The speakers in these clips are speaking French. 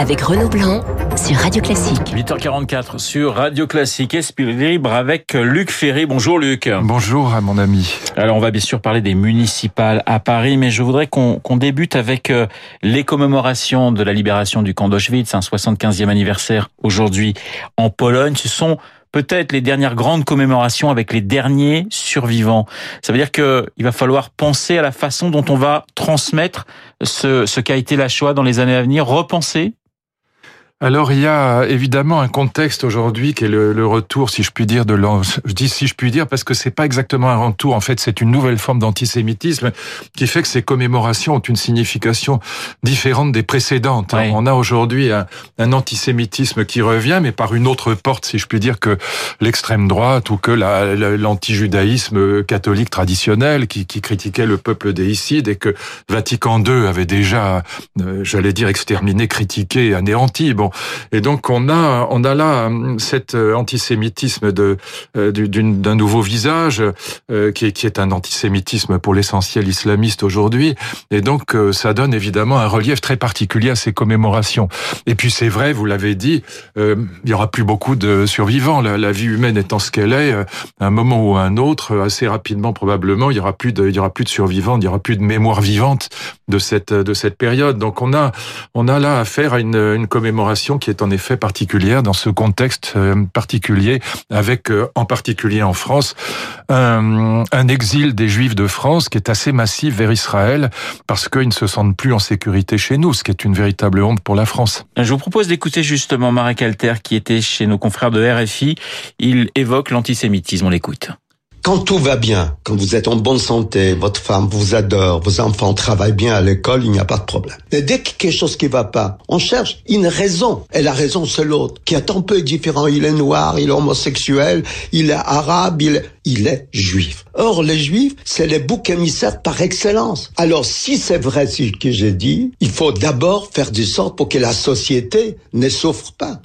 avec Renaud Blanc sur Radio Classique. 8h44 sur Radio Classique, Esprit Libre avec Luc Ferry. Bonjour Luc. Bonjour à mon ami. Alors on va bien sûr parler des municipales à Paris, mais je voudrais qu'on débute avec euh, les commémorations de la libération du camp d'Auschwitz, un 75e anniversaire aujourd'hui en Pologne. Ce sont peut-être les dernières grandes commémorations avec les derniers survivants. Ça veut dire que il va falloir penser à la façon dont on va transmettre ce, ce qu'a été la Shoah dans les années à venir, repenser alors il y a évidemment un contexte aujourd'hui qui est le, retour, si je puis dire, de je dis si je puis dire parce que c'est pas exactement un retour. En fait, c'est une nouvelle forme d'antisémitisme qui fait que ces commémorations ont une signification différente des précédentes. On a aujourd'hui un, antisémitisme qui revient, mais par une autre porte, si je puis dire, que l'extrême droite ou que l'antijudaïsme catholique traditionnel qui, qui, critiquait le peuple déicide et que Vatican II avait déjà, euh, j'allais dire, exterminé, critiqué, anéanti. Bon, et donc on a on a là euh, cet euh, antisémitisme de euh, d'un nouveau visage qui est qui est un antisémitisme pour l'essentiel islamiste aujourd'hui. Et donc ça donne évidemment un relief très particulier à ces commémorations. Et puis c'est vrai, vous l'avez dit, il y aura plus beaucoup de survivants. La, vie humaine étant ce qu'elle est, à un moment ou à un autre, assez rapidement probablement, il y aura plus de il y aura plus de survivants, il y aura plus de mémoire vivante de cette de cette période. Donc on a on a là affaire à une, une commémoration qui est en effet particulière dans ce contexte euh, particulier, avec euh, en particulier en France un, un, exil des Juifs de France qui est assez massif vers Israël parce qu'ils ne se sentent plus en sécurité chez nous, ce qui est une véritable honte pour la France. Je vous propose d'écouter justement Marek Alter qui était chez nos confrères de RFI. Il évoque l'antisémitisme. On l'écoute. Quand tout va bien, quand vous êtes en bonne santé, votre femme vous adore, vos enfants travaillent bien à l'école, il n'y a pas de problème. Mais dès que quelque chose qui va pas, on cherche une raison. Et la raison, c'est l'autre, qui est un peu différent. Il est noir, il est homosexuel, il est arabe, il est, il est juif. Or, les juifs, c'est les boucs émissaires par excellence. Alors, si c'est vrai ce que j'ai dit, il faut d'abord faire du sorte pour que la société ne souffre pas.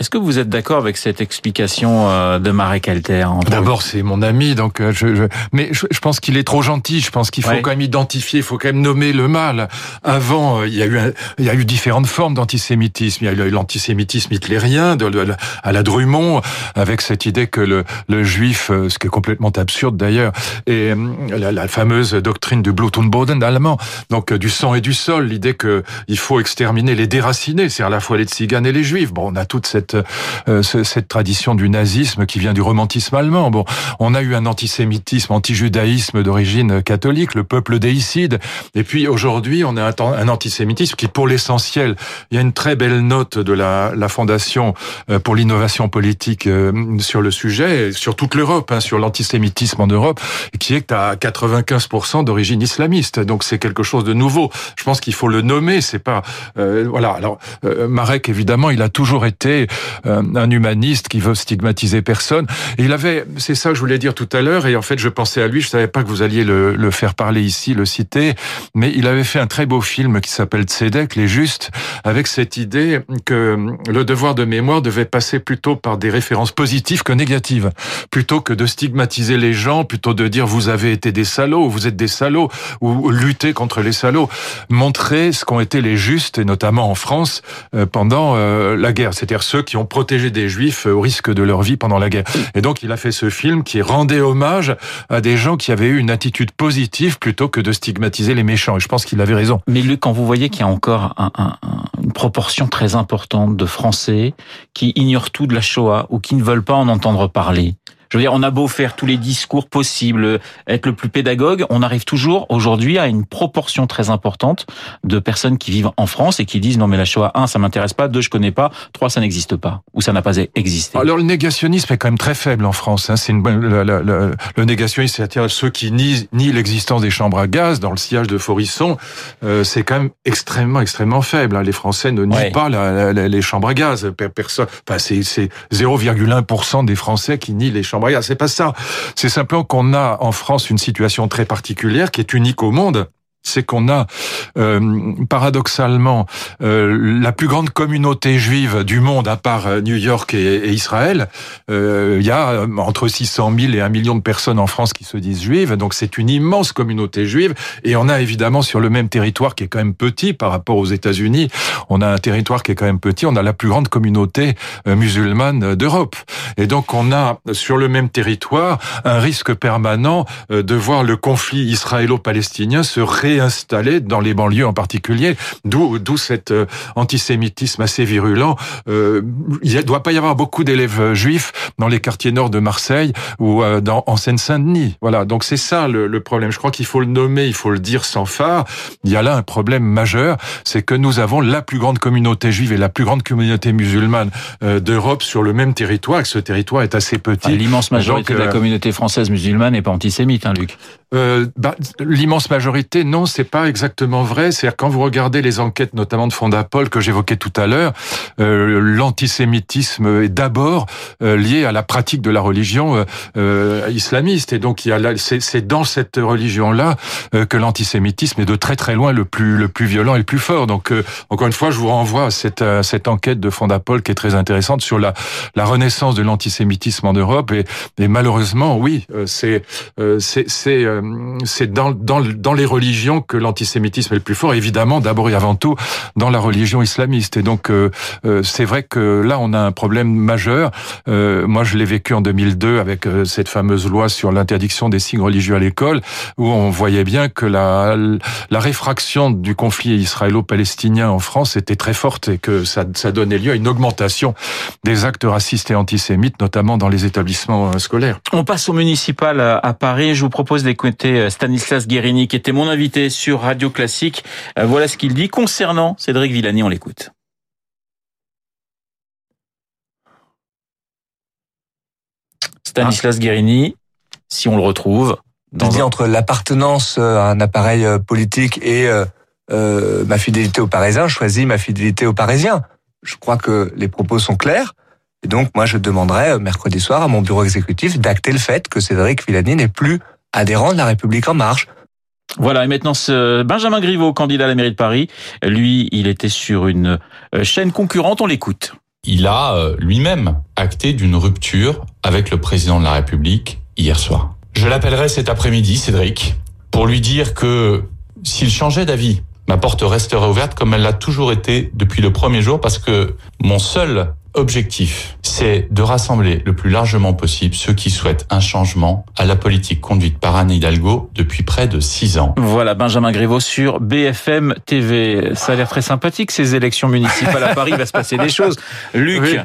Est-ce que vous êtes d'accord avec cette explication euh, de Marek Alter D'abord, c'est mon ami, donc euh, je, je... mais je, pense qu'il est trop gentil. Je pense qu'il faut quand même identifier, il faut quand même nommer le mal. Avant, euh, il y a eu il y a eu différentes formes d'antisémitisme. Il y a eu l'antisémitisme hitlérien de, à la Drummond, avec cette idée que le, le juif, ce qui est complètement absurde d'ailleurs, et la, la, fameuse doctrine du Blut und Boden allemand, donc du sang et du sol, l'idée que il faut exterminer les déracinés, c'est à la fois les tziganes et les juifs. Bon, on a toute cette euh, cette, tradition du nazisme qui vient du romantisme allemand. Bon, on a eu un antisémitisme, antijudaïsme d'origine catholique, le peuple déicide. Et puis aujourd'hui, on a un, antisémitisme qui, pour l'essentiel, il y a une très belle note de la, la Fondation euh, pour l'innovation politique euh, sur le sujet, sur toute l'Europe, hein, sur l'antisémitisme en Europe, qui est à 95% d'origine islamiste. Donc c'est quelque chose de nouveau. Je pense qu'il faut le nommer. C'est pas voilà. Alors Marek, évidemment, il a toujours été euh, un humaniste qui veut stigmatiser personne. Il avait, c'est ça que je voulais dire tout à l'heure, et en fait je pensais à lui, je savais pas que vous alliez le, le faire parler ici, le citer, mais il avait fait un très beau film qui s'appelle Tzedek, les justes, avec cette idée que le devoir de mémoire devait passer plutôt par des références positives que négatives, plutôt que de stigmatiser les gens, plutôt de dire vous avez été des salauds, vous êtes des salauds, ou lutter contre les salauds, montrer ce qu'ont été les justes, et notamment en France, euh, pendant euh, la guerre, c'est-à-dire ceux qui ont protégé des juifs au risque de leur vie pendant la guerre. Et donc il a fait ce film qui rendait hommage à des gens qui avaient eu une attitude positive plutôt que de stigmatiser les méchants. Et je pense qu'il avait raison. Mais Luc, quand vous voyez qu'il y a encore une proportion très importante de Français qui ignorent tout de la Shoah ou qui ne veulent pas en entendre parler, je veux dire, on a beau faire tous les discours possibles, être le plus pédagogue, on arrive toujours aujourd'hui à une proportion très importante de personnes qui vivent en France et qui disent non mais la Shoah, un, ça m'intéresse pas, deux, je connais pas, trois, ça n'existe pas ou ça n'a pas existé. Alors le négationnisme est quand même très faible en France. Hein. C'est une, le, le, le, négationnisme, c'est-à-dire ceux qui nient, nient l'existence des chambres à gaz dans le sillage de Forisson, euh, c'est quand même extrêmement extrêmement faible. Hein. Les Français ne nient pas la, la, les chambres à gaz. Personne, enfin, c'est 0,1% des Français qui nient les chambres c'est pas ça. C'est simplement qu'on a en France une situation très particulière qui est unique au monde c'est qu'on a euh, paradoxalement euh, la plus grande communauté juive du monde à part euh, New York et, Israël. Il y a entre 600 000 et 1 million de personnes en France qui se disent juives, donc c'est une immense communauté juive. Et on a évidemment sur le même territoire qui est quand même petit par rapport aux États-Unis, on a un territoire qui est quand même petit, on a la plus grande communauté musulmane d'Europe. Et donc on a sur le même territoire un risque permanent de voir le conflit israélo-palestinien se ré installé dans les banlieues en particulier, d'où d'où cet euh, antisémitisme assez virulent. Euh, il ne doit pas y avoir beaucoup d'élèves euh, juifs dans les quartiers nord de Marseille ou dans, en Seine-Saint-Denis. Voilà, donc c'est ça le, le, problème. Je crois qu'il faut le nommer, il faut le dire sans phare. Il y a là un problème majeur, c'est que nous avons la plus grande communauté juive et la plus grande communauté musulmane d'Europe sur le même territoire, et que ce territoire est assez petit. L'immense majorité de la communauté française musulmane n'est pas antisémite, hein, Luc euh, bah, L'immense majorité, non, c'est pas exactement vrai. C'est-à-dire quand vous regardez les enquêtes, notamment de Fondapol que j'évoquais tout à l'heure, euh, l'antisémitisme est d'abord euh, lié à la pratique de la religion euh, islamiste. Et donc il y a c'est dans cette religion-là que l'antisémitisme est de très très loin le plus le plus violent et le plus fort. Donc encore une fois, je vous renvoie à cette cette enquête de Fondapol qui est très intéressante sur la la renaissance de l'antisémitisme en Europe. Et, et malheureusement, oui, c'est c'est euh, c'est dans, dans, dans les religions que l'antisémitisme est le plus fort, évidemment, d'abord et avant tout dans la religion islamiste. Et donc, euh, euh, c'est vrai que là, on a un problème majeur. moi, je l'ai vécu en 2002 avec cette fameuse loi sur l'interdiction des signes religieux à l'école, où on voyait bien que la, la réfraction du conflit israélo-palestinien en France était très forte et que ça, ça donnait lieu à une augmentation des actes racistes et antisémites, notamment dans les établissements scolaires. On passe au municipal à Paris. Je vous propose d'écouter euh, Stanislas Guérini, qui était mon invité sur Radio Classique. Euh, voilà ce qu'il dit concernant Cédric Villani. On l'écoute. Stanislas Guérini, si on le retrouve. Dans un... entre l'appartenance à un appareil euh, politique et ma fidélité aux Parisiens, je choisis ma fidélité aux Parisiens. Je crois que les propos sont clairs. Et donc, moi, je demanderai mercredi soir à mon bureau exécutif d'acter le fait que Cédric Villani n'est plus adhérent de la République en marche. Voilà, et maintenant ce Benjamin Griveaux, candidat à la mairie de Paris, lui, il était sur une euh, chaîne concurrente, on l'écoute. Il a euh, lui-même acté d'une rupture avec le président de la République hier soir. Je l'appellerai cet après-midi, Cédric, pour lui dire que s'il changeait d'avis, ma porte resterait ouverte comme elle l'a toujours été depuis le premier jour parce que mon seul objectif, c'est de rassembler le plus largement possible ceux qui souhaitent un changement à la politique conduite par Anne Hidalgo depuis près de six ans. Voilà, Benjamin Griveaux sur BFM TV. Ça a l'air très sympathique, ces élections municipales à Paris. Il va se passer des choses. Luc,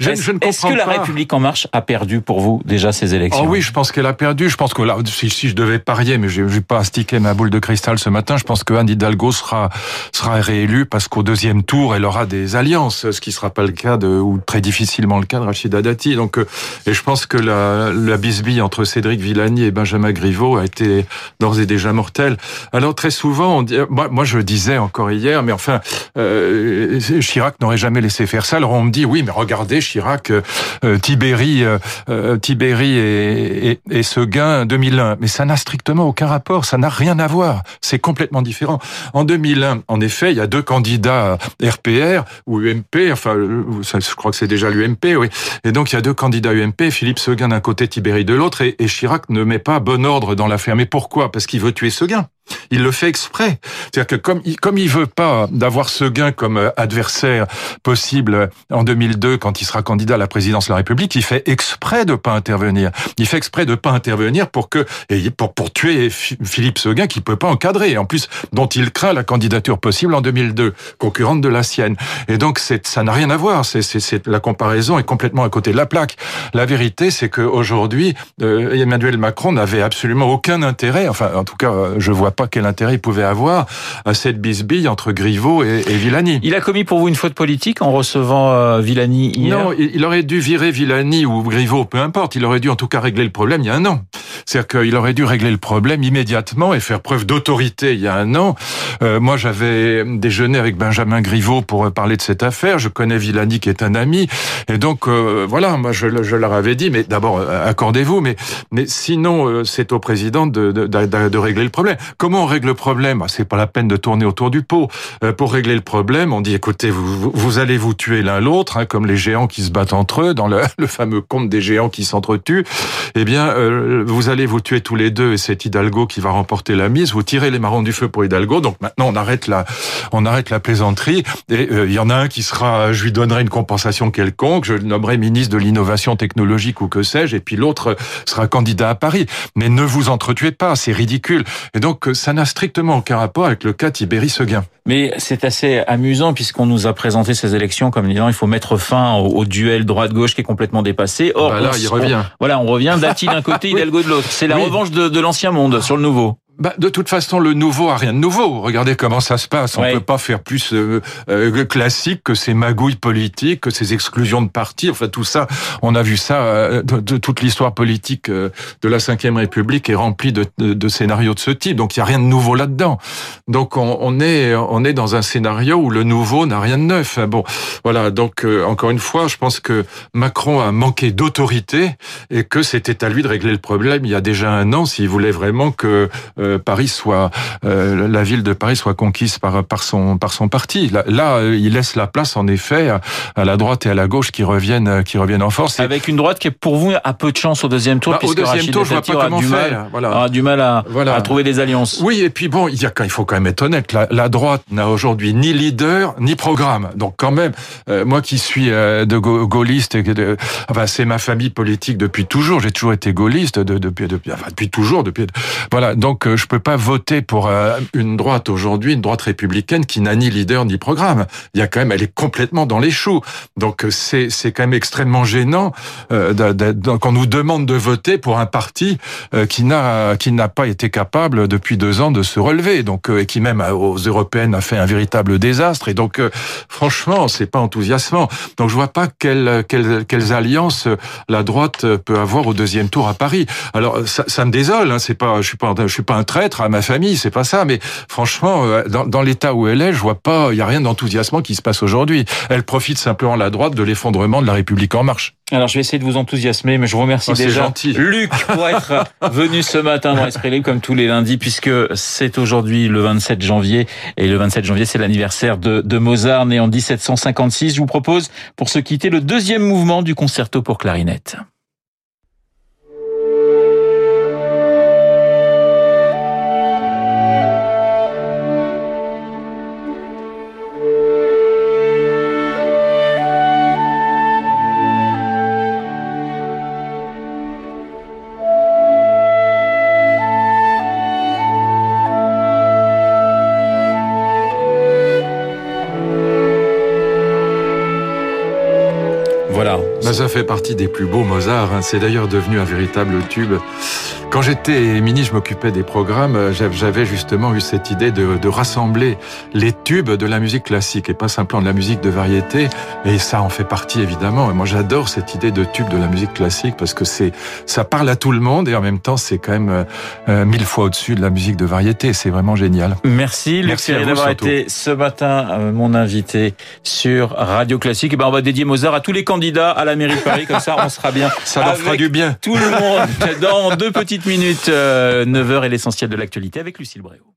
est-ce que la République en marche a perdu pour vous déjà ces élections? Oh Oui, je pense qu'elle a perdu. Je pense que là, si, je devais parier, mais je n'ai pas astiqué ma boule de cristal ce matin, je pense que Anne Hidalgo sera sera réélue parce qu'au deuxième tour, elle aura des alliances, ce qui sera pas le cas de ou très difficilement le cas de Rachida Dati. Donc, euh, et je pense que la, la bisbille entre Cédric Villani et Benjamin Griveaux a été d'ores et déjà mortelle. Alors très souvent, on dit, moi, moi je disais encore hier, mais enfin, euh, Chirac n'aurait jamais laissé faire ça. Alors on me dit, oui, mais regardez Chirac, euh, Tibéri, euh, euh, Tibéri et, et, et Seguin 2001. Mais ça n'a strictement aucun rapport, ça n'a rien à voir. C'est complètement différent. En 2001, en effet, il y a deux candidats RPR ou UMP, enfin, je crois que c'est déjà l'UMP, oui. Et donc il y a deux candidats UMP, Philippe Seguin d'un côté, Tibéri de l'autre, et, et Chirac ne met pas bon ordre dans l'affaire. Mais pourquoi? Parce qu'il veut tuer Seguin. Il le fait exprès. C'est-à-dire que comme il, comme il veut pas d'avoir ce gain comme euh, adversaire possible en 2002 quand il sera candidat à la présidence de la République, il fait exprès de pas intervenir. Il fait exprès de pas intervenir pour que pour pour tuer Philippe Seguin qui peut pas encadrer en plus dont il craint la candidature possible en 2002 concurrente de la sienne. Et donc ça n'a rien à voir. La comparaison est complètement à côté de la plaque. La vérité c'est que aujourd'hui euh, Emmanuel Macron n'avait absolument aucun intérêt. Enfin en tout cas je vois pas quel intérêt il pouvait avoir à cette bisbille entre Griveaux et, Villani. Il a commis pour vous une faute politique en recevant euh, Villani hier? Non, il aurait dû virer Villani ou Griveaux, peu importe. Il aurait dû en tout cas régler le problème il y a un an. C'est-à-dire qu'il aurait dû régler le problème immédiatement et faire preuve d'autorité il y a un an. Euh, moi, j'avais déjeuné avec Benjamin Griveaux pour parler de cette affaire. Je connais Villani qui est un ami. Et donc, euh, voilà, moi, je, je, leur avais dit, mais d'abord, accordez-vous, mais, mais sinon, c'est au président de, de, de, de, régler le problème comment on règle le problème ah, C'est pas la peine de tourner autour du pot. Euh, pour régler le problème, on dit écoutez, vous, vous allez vous tuer l'un l'autre, hein, comme les géants qui se battent entre eux dans le, fameux conte des géants qui s'entretuent. Eh bien, euh, vous allez vous tuer tous les deux et c'est Hidalgo qui va remporter la mise. Vous tirez les marrons du feu pour Hidalgo. Donc maintenant, on arrête la, on arrête la plaisanterie. Et il y en a un qui sera, je lui donnerai une compensation quelconque. Je le nommerai ministre de l'innovation technologique ou que sais-je. Et puis l'autre sera candidat à Paris. Mais ne vous entretuez pas, c'est ridicule. Et donc, ça n'a strictement aucun rapport avec le cas Tibéri Seguin. Mais c'est assez amusant puisqu'on nous a présenté ces élections comme disant il faut mettre fin au, duel droite-gauche qui est complètement dépassé. Or, bah là, il revient. voilà, on revient Dati d'un côté, Hidalgo de l'autre. C'est la revanche de, de l'ancien monde sur le nouveau bah, de toute façon, le nouveau a rien de nouveau. Regardez comment ça se passe. On ne peut pas faire plus euh, euh, classique que ces magouilles politiques, que ces exclusions de partis. Enfin, tout ça, on a vu ça. Euh, de, toute l'histoire politique de la Ve République est remplie de, de, scénarios de ce type. Donc, il y a rien de nouveau là-dedans. Donc, on, on, est on est dans un scénario où le nouveau n'a rien de neuf. Bon, voilà. Donc, encore une fois, je pense que Macron a manqué d'autorité et que c'était à lui de régler le problème il y a déjà un an s'il voulait vraiment que euh, Paris soit euh, la ville de Paris soit conquise par par son par son parti. Là, euh, il laisse la place en effet à la droite et à la gauche qui reviennent qui reviennent en force. Avec une droite qui est pour vous à peu de chance au deuxième tour. Bah, au deuxième tour, je vois pas comment du faire. Mal, voilà. du mal à, à, trouver des alliances. Oui, et puis bon, il y a il faut quand même être honnête. La, la droite n'a aujourd'hui ni leader ni programme. Donc quand même, moi qui suis de gaulliste, de, enfin c'est ma famille politique depuis toujours. J'ai toujours été gaulliste de, depuis depuis enfin, depuis toujours depuis voilà. Donc je peux pas voter pour euh, une droite aujourd'hui, une droite républicaine qui n'a ni leader ni programme. Il y a quand même, elle est complètement dans les choux. Donc c'est c'est quand même extrêmement gênant euh, qu'on nous demande de voter pour un parti euh, qui n'a qui n'a pas été capable depuis deux ans de se relever. Donc et qui même aux européennes a fait un véritable désastre. Et donc franchement, c'est pas enthousiasmant. Donc je vois pas quelles quelles, quelles alliances la droite peut avoir au deuxième tour à Paris. Alors ça, ça me désole. Hein, c'est pas, je suis pas, je suis pas un traître à ma famille, c'est pas ça. Mais franchement, euh, dans, dans l'état où elle est, je vois pas, il y a rien d'enthousiasmant qui se passe aujourd'hui. Elle profite simplement la droite de l'effondrement de la République en marche. Alors je vais essayer de vous enthousiasmer, mais je vous remercie oh, déjà, gentil. Luc, pour être venu ce matin dans Esprit Libre comme tous les lundis, puisque c'est aujourd'hui le 27 janvier, et le 27 janvier c'est l'anniversaire de, de Mozart, né en 1756. Je vous propose, pour se quitter, le deuxième mouvement du concerto pour clarinette. Ça fait partie des plus beaux Mozart. Hein. C'est d'ailleurs devenu un véritable tube. Quand j'étais ministre, je m'occupais des programmes. Euh, j'avais justement eu cette idée de, de, rassembler les tubes de la musique classique et pas simplement de la musique de variété. Et ça en fait partie évidemment. Et moi, j'adore cette idée de tube de la musique classique parce que c'est ça parle à tout le monde et en même temps, c'est quand même euh, euh, mille fois au-dessus de la musique de variété. C'est vraiment génial. Merci, Merci d'avoir été ce matin mon invité sur Radio Classique. Et ben, on va dédier Mozart à tous les candidats à la mairie de Paris. Comme ça, on sera bien. Ça leur fera du bien. Tout le monde dans deux petites minutes, 9h euh, et l'essentiel de l'actualité avec Lucille Bréau.